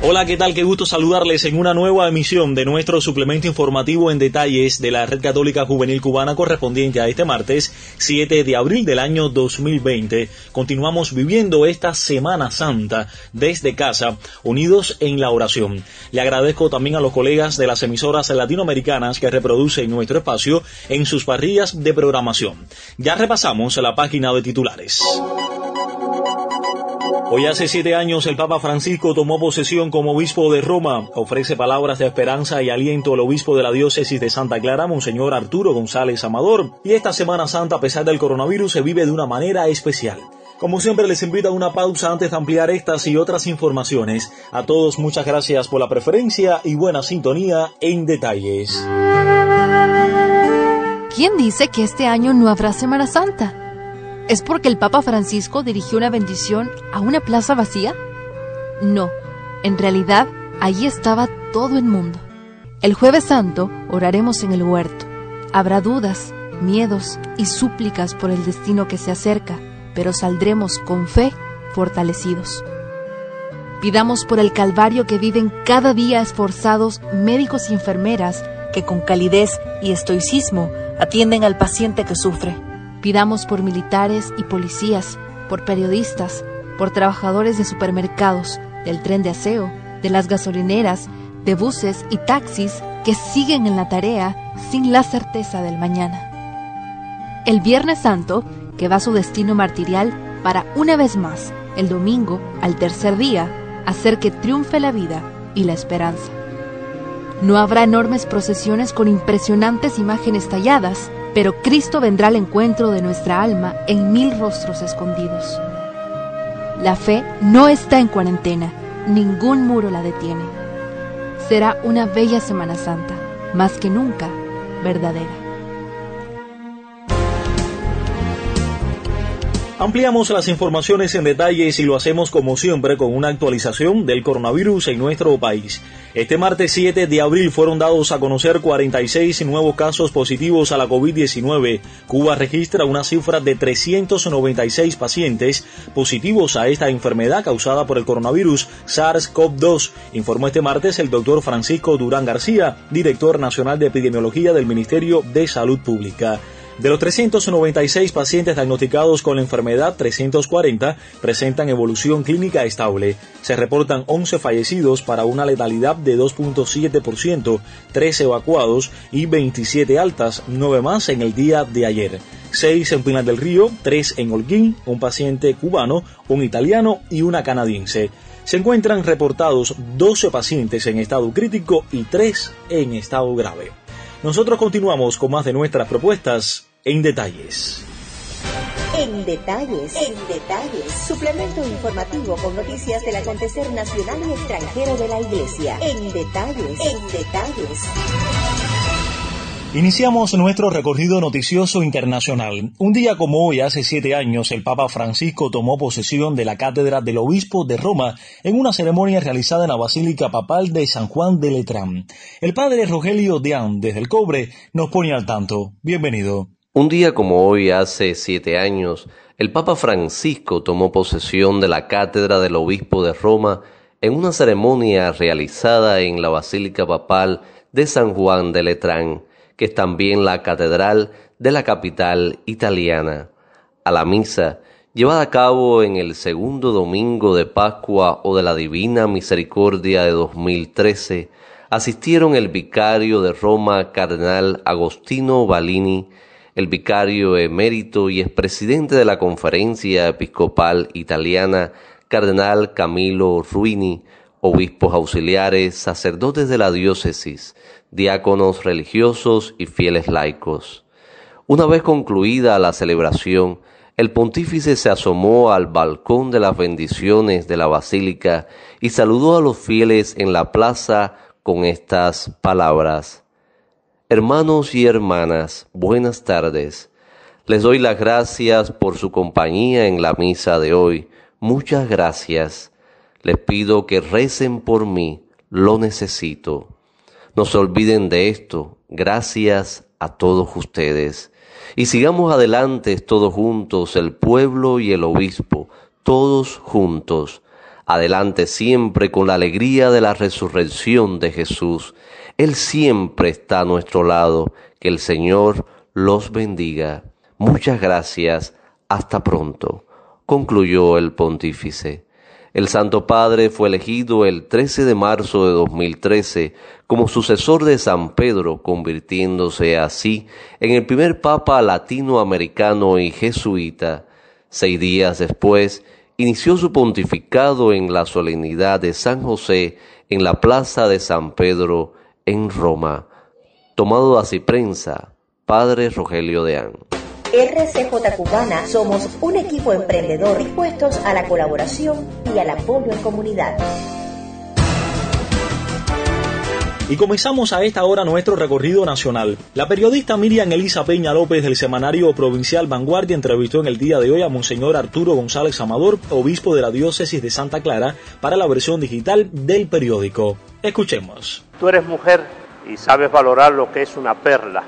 Hola, ¿qué tal? Qué gusto saludarles en una nueva emisión de nuestro suplemento informativo en detalles de la Red Católica Juvenil Cubana correspondiente a este martes 7 de abril del año 2020. Continuamos viviendo esta Semana Santa desde casa, unidos en la oración. Le agradezco también a los colegas de las emisoras latinoamericanas que reproducen nuestro espacio en sus parrillas de programación. Ya repasamos la página de titulares. Hoy hace siete años el Papa Francisco tomó posesión como obispo de Roma. Ofrece palabras de esperanza y aliento al obispo de la diócesis de Santa Clara, Monseñor Arturo González Amador. Y esta Semana Santa, a pesar del coronavirus, se vive de una manera especial. Como siempre les invito a una pausa antes de ampliar estas y otras informaciones. A todos muchas gracias por la preferencia y buena sintonía en detalles. ¿Quién dice que este año no habrá Semana Santa? ¿Es porque el Papa Francisco dirigió una bendición a una plaza vacía? No, en realidad allí estaba todo el mundo. El jueves santo oraremos en el huerto. Habrá dudas, miedos y súplicas por el destino que se acerca, pero saldremos con fe fortalecidos. Pidamos por el Calvario que viven cada día esforzados médicos y enfermeras que con calidez y estoicismo atienden al paciente que sufre Pidamos por militares y policías, por periodistas, por trabajadores de supermercados, del tren de aseo, de las gasolineras, de buses y taxis que siguen en la tarea sin la certeza del mañana. El Viernes Santo, que va a su destino martirial para una vez más, el domingo, al tercer día, hacer que triunfe la vida y la esperanza. No habrá enormes procesiones con impresionantes imágenes talladas, pero Cristo vendrá al encuentro de nuestra alma en mil rostros escondidos. La fe no está en cuarentena, ningún muro la detiene. Será una bella Semana Santa, más que nunca verdadera. Ampliamos las informaciones en detalles y lo hacemos como siempre con una actualización del coronavirus en nuestro país. Este martes 7 de abril fueron dados a conocer 46 nuevos casos positivos a la COVID-19. Cuba registra una cifra de 396 pacientes positivos a esta enfermedad causada por el coronavirus SARS-CoV-2, informó este martes el doctor Francisco Durán García, director nacional de epidemiología del Ministerio de Salud Pública. De los 396 pacientes diagnosticados con la enfermedad, 340 presentan evolución clínica estable. Se reportan 11 fallecidos para una letalidad de 2.7%, 3 evacuados y 27 altas, 9 más en el día de ayer. 6 en Pinar del Río, 3 en Holguín, un paciente cubano, un italiano y una canadiense. Se encuentran reportados 12 pacientes en estado crítico y 3 en estado grave. Nosotros continuamos con más de nuestras propuestas en detalles. En detalles, en detalles, suplemento informativo con noticias del acontecer nacional y extranjero de la Iglesia. En detalles, en detalles. Iniciamos nuestro recorrido noticioso internacional. Un día como hoy, hace siete años, el Papa Francisco tomó posesión de la cátedra del obispo de Roma en una ceremonia realizada en la Basílica Papal de San Juan de Letrán. El padre Rogelio Deán, desde el Cobre, nos pone al tanto. Bienvenido. Un día como hoy, hace siete años, el Papa Francisco tomó posesión de la cátedra del obispo de Roma en una ceremonia realizada en la Basílica Papal de San Juan de Letrán que es también la catedral de la capital italiana. A la misa, llevada a cabo en el segundo domingo de Pascua o de la Divina Misericordia de 2013, asistieron el vicario de Roma, cardenal Agostino Balini, el vicario emérito y expresidente de la Conferencia Episcopal Italiana, cardenal Camilo Ruini, obispos auxiliares, sacerdotes de la diócesis, diáconos religiosos y fieles laicos. Una vez concluida la celebración, el pontífice se asomó al balcón de las bendiciones de la basílica y saludó a los fieles en la plaza con estas palabras. Hermanos y hermanas, buenas tardes. Les doy las gracias por su compañía en la misa de hoy. Muchas gracias. Les pido que recen por mí, lo necesito. No se olviden de esto. Gracias a todos ustedes. Y sigamos adelante todos juntos, el pueblo y el obispo, todos juntos. Adelante siempre con la alegría de la resurrección de Jesús él siempre está a nuestro lado. Que el Señor los bendiga. Muchas gracias. Hasta pronto. Concluyó el pontífice. El Santo Padre fue elegido el 13 de marzo de 2013 como sucesor de San Pedro, convirtiéndose así en el primer Papa latinoamericano y jesuita. Seis días después, inició su pontificado en la solemnidad de San José en la plaza de San Pedro, en Roma. Tomado así prensa, Padre Rogelio Deán. RCJ Cubana somos un equipo emprendedor dispuestos a la colaboración y al apoyo en comunidad. Y comenzamos a esta hora nuestro recorrido nacional. La periodista Miriam Elisa Peña López del semanario provincial Vanguardia entrevistó en el día de hoy a Monseñor Arturo González Amador, obispo de la diócesis de Santa Clara, para la versión digital del periódico. Escuchemos. Tú eres mujer y sabes valorar lo que es una perla.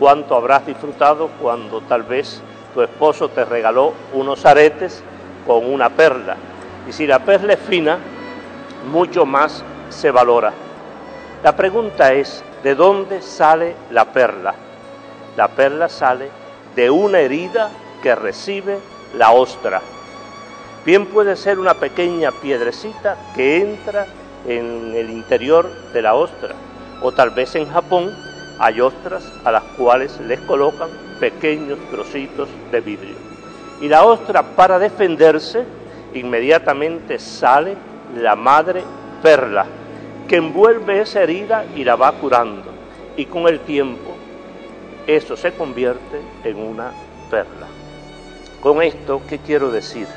¿Cuánto habrás disfrutado cuando tal vez tu esposo te regaló unos aretes con una perla? Y si la perla es fina, mucho más se valora. La pregunta es, ¿de dónde sale la perla? La perla sale de una herida que recibe la ostra. Bien puede ser una pequeña piedrecita que entra en el interior de la ostra. O tal vez en Japón hay ostras a las cuales les colocan pequeños trocitos de vidrio. Y la ostra para defenderse inmediatamente sale la madre perla, que envuelve esa herida y la va curando. Y con el tiempo eso se convierte en una perla. Con esto, ¿qué quiero decir?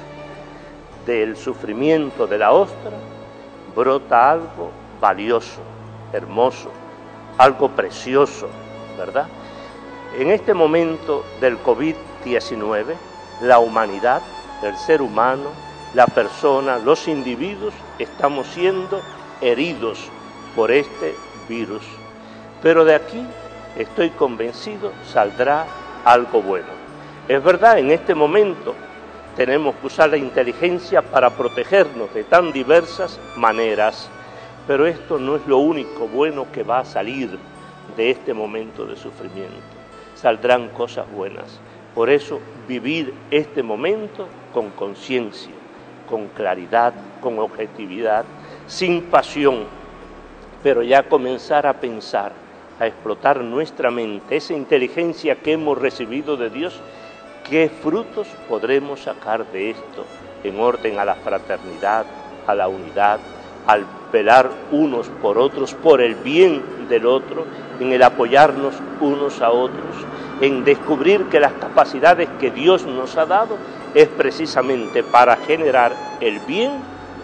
Del sufrimiento de la ostra brota algo valioso, hermoso, algo precioso, ¿verdad? En este momento del COVID-19, la humanidad, el ser humano, la persona, los individuos, estamos siendo heridos por este virus. Pero de aquí, estoy convencido, saldrá algo bueno. Es verdad, en este momento tenemos que usar la inteligencia para protegernos de tan diversas maneras, pero esto no es lo único bueno que va a salir de este momento de sufrimiento. Saldrán cosas buenas. Por eso vivir este momento con conciencia, con claridad, con objetividad, sin pasión, pero ya comenzar a pensar, a explotar nuestra mente, esa inteligencia que hemos recibido de Dios ¿Qué frutos podremos sacar de esto en orden a la fraternidad, a la unidad, al velar unos por otros, por el bien del otro, en el apoyarnos unos a otros, en descubrir que las capacidades que Dios nos ha dado es precisamente para generar el bien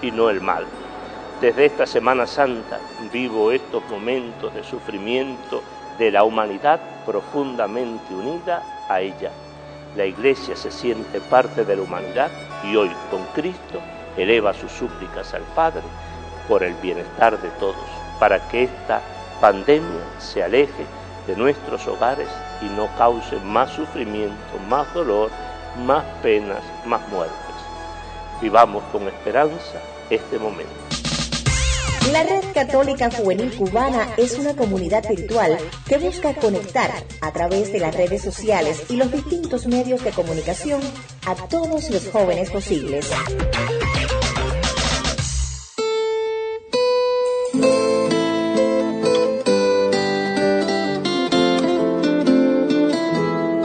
y no el mal. Desde esta Semana Santa vivo estos momentos de sufrimiento de la humanidad profundamente unida a ella la Iglesia se siente parte de la humanidad y hoy con Cristo eleva sus súplicas al Padre por el bienestar de todos, para que esta pandemia se aleje de nuestros hogares y no cause más sufrimiento, más dolor, más penas, más muertes. Vivamos con esperanza este momento. La Red Católica Juvenil Cubana es una comunidad virtual que busca conectar a través de las redes sociales y los distintos medios de comunicación a todos los jóvenes posibles.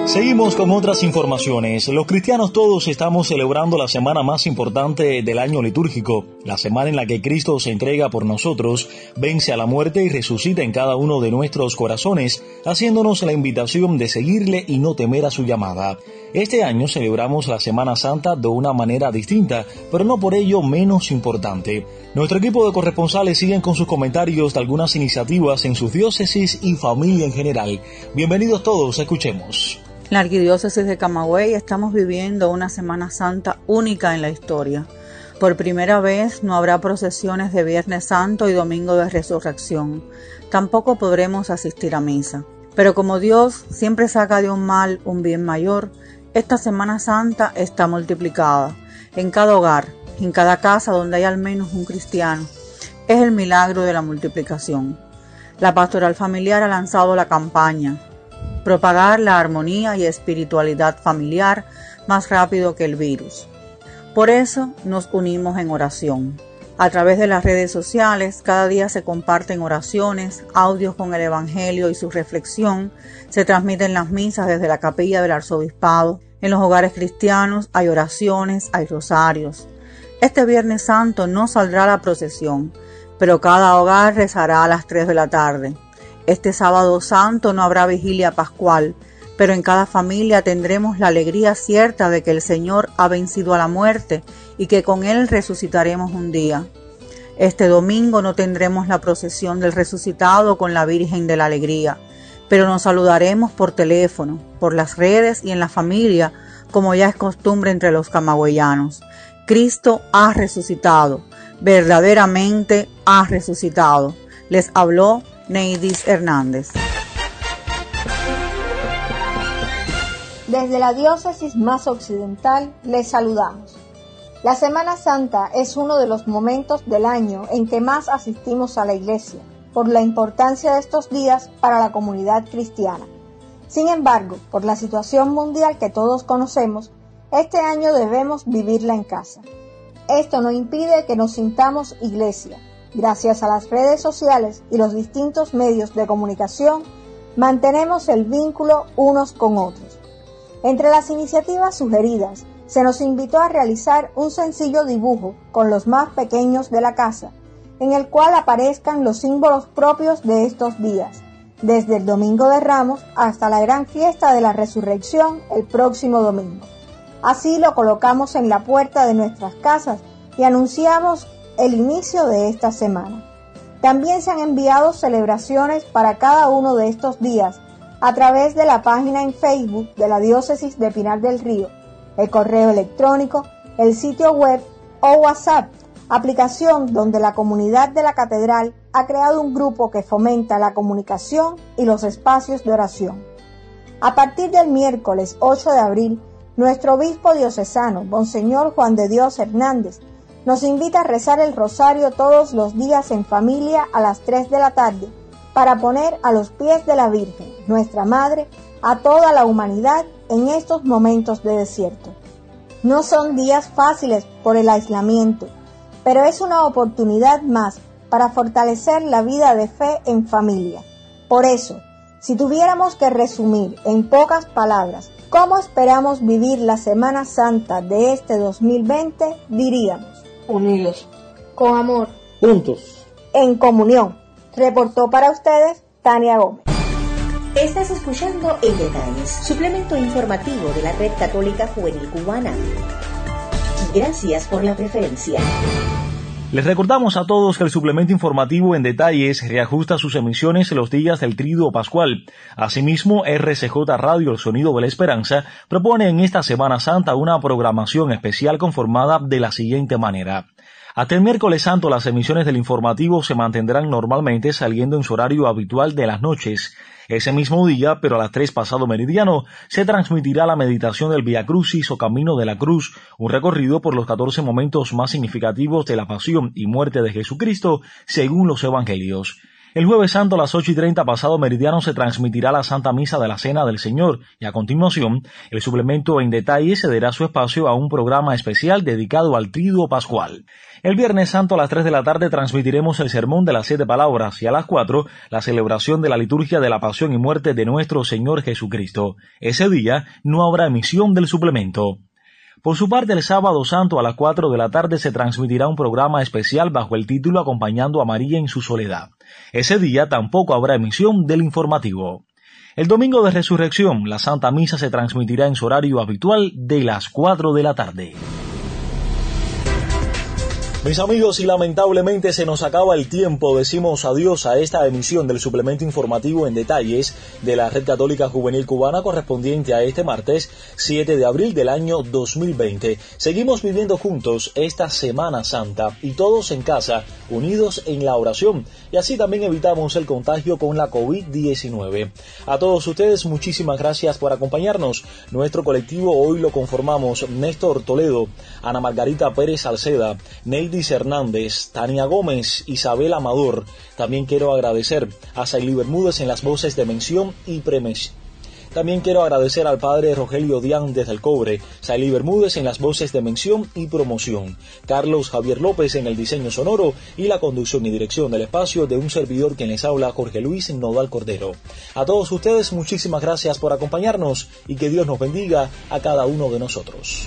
Seguimos con otras informaciones. Los cristianos todos estamos celebrando la semana más importante del año litúrgico, la semana en la que Cristo se entrega por nosotros, vence a la muerte y resucita en cada uno de nuestros corazones, haciéndonos la invitación de seguirle y no temer a su llamada. Este año celebramos la Semana Santa de una manera distinta, pero no por ello menos importante. Nuestro equipo de corresponsales siguen con sus comentarios de algunas iniciativas en sus diócesis y familia en general. Bienvenidos todos, escuchemos. La Arquidiócesis de Camagüey estamos viviendo una Semana Santa única en la historia. Por primera vez no habrá procesiones de Viernes Santo y Domingo de Resurrección. Tampoco podremos asistir a misa. Pero como Dios siempre saca de un mal un bien mayor, esta Semana Santa está multiplicada. En cada hogar, en cada casa donde hay al menos un cristiano. Es el milagro de la multiplicación. La pastoral familiar ha lanzado la campaña propagar la armonía y espiritualidad familiar más rápido que el virus. Por eso nos unimos en oración. A través de las redes sociales, cada día se comparten oraciones, audios con el Evangelio y su reflexión, se transmiten las misas desde la capilla del arzobispado, en los hogares cristianos hay oraciones, hay rosarios. Este Viernes Santo no saldrá la procesión, pero cada hogar rezará a las 3 de la tarde. Este sábado santo no habrá vigilia pascual, pero en cada familia tendremos la alegría cierta de que el Señor ha vencido a la muerte y que con Él resucitaremos un día. Este domingo no tendremos la procesión del resucitado con la Virgen de la Alegría, pero nos saludaremos por teléfono, por las redes y en la familia, como ya es costumbre entre los camagüeyanos. Cristo ha resucitado, verdaderamente ha resucitado. Les habló Neidis Hernández. Desde la diócesis más occidental les saludamos. La Semana Santa es uno de los momentos del año en que más asistimos a la iglesia, por la importancia de estos días para la comunidad cristiana. Sin embargo, por la situación mundial que todos conocemos, este año debemos vivirla en casa. Esto no impide que nos sintamos iglesia, Gracias a las redes sociales y los distintos medios de comunicación, mantenemos el vínculo unos con otros. Entre las iniciativas sugeridas, se nos invitó a realizar un sencillo dibujo con los más pequeños de la casa, en el cual aparezcan los símbolos propios de estos días, desde el Domingo de Ramos hasta la gran fiesta de la Resurrección el próximo domingo. Así lo colocamos en la puerta de nuestras casas y anunciamos el inicio de esta semana. También se han enviado celebraciones para cada uno de estos días a través de la página en Facebook de la Diócesis de Pinar del Río, el correo electrónico, el sitio web o WhatsApp, aplicación donde la comunidad de la catedral ha creado un grupo que fomenta la comunicación y los espacios de oración. A partir del miércoles 8 de abril, nuestro obispo diocesano, Monseñor Juan de Dios Hernández, nos invita a rezar el rosario todos los días en familia a las 3 de la tarde para poner a los pies de la Virgen, nuestra Madre, a toda la humanidad en estos momentos de desierto. No son días fáciles por el aislamiento, pero es una oportunidad más para fortalecer la vida de fe en familia. Por eso, si tuviéramos que resumir en pocas palabras cómo esperamos vivir la Semana Santa de este 2020, diríamos, unidos, con amor, juntos, en comunión. Reportó para ustedes Tania Gómez. Estás escuchando En Detalles, suplemento informativo de la Red Católica Juvenil Cubana. Gracias por la preferencia. Les recordamos a todos que el suplemento informativo en detalles reajusta sus emisiones los días del Triduo Pascual. Asimismo, RCJ Radio El Sonido de la Esperanza propone en esta Semana Santa una programación especial conformada de la siguiente manera. Hasta el miércoles santo las emisiones del informativo se mantendrán normalmente saliendo en su horario habitual de las noches. Ese mismo día, pero a las 3 pasado meridiano, se transmitirá la meditación del Via Crucis o Camino de la Cruz, un recorrido por los 14 momentos más significativos de la pasión y muerte de Jesucristo según los evangelios. El jueves santo a las 8 y 30 pasado meridiano se transmitirá la Santa Misa de la Cena del Señor y a continuación el suplemento en detalle cederá su espacio a un programa especial dedicado al Triduo Pascual. El Viernes Santo a las 3 de la tarde transmitiremos el Sermón de las Siete Palabras y a las 4 la celebración de la liturgia de la Pasión y Muerte de nuestro Señor Jesucristo. Ese día no habrá emisión del suplemento. Por su parte, el sábado santo a las 4 de la tarde se transmitirá un programa especial bajo el título Acompañando a María en su soledad. Ese día tampoco habrá emisión del informativo. El domingo de resurrección, la Santa Misa se transmitirá en su horario habitual de las 4 de la tarde. Mis amigos, y lamentablemente se nos acaba el tiempo, decimos adiós a esta emisión del suplemento informativo en detalles de la Red Católica Juvenil Cubana correspondiente a este martes 7 de abril del año 2020. Seguimos viviendo juntos esta Semana Santa y todos en casa, unidos en la oración, y así también evitamos el contagio con la COVID-19. A todos ustedes, muchísimas gracias por acompañarnos. Nuestro colectivo hoy lo conformamos Néstor Toledo, Ana Margarita Pérez Salceda, Hernández, Tania Gómez, Isabel Amador. También quiero agradecer a Saily Bermúdez en las voces de mención y premes. También quiero agradecer al padre Rogelio Dián desde el Cobre, Saily Bermúdez en las voces de mención y promoción, Carlos Javier López en el diseño sonoro y la conducción y dirección del espacio de un servidor quien les habla, Jorge Luis Nodal Cordero. A todos ustedes, muchísimas gracias por acompañarnos y que Dios nos bendiga a cada uno de nosotros.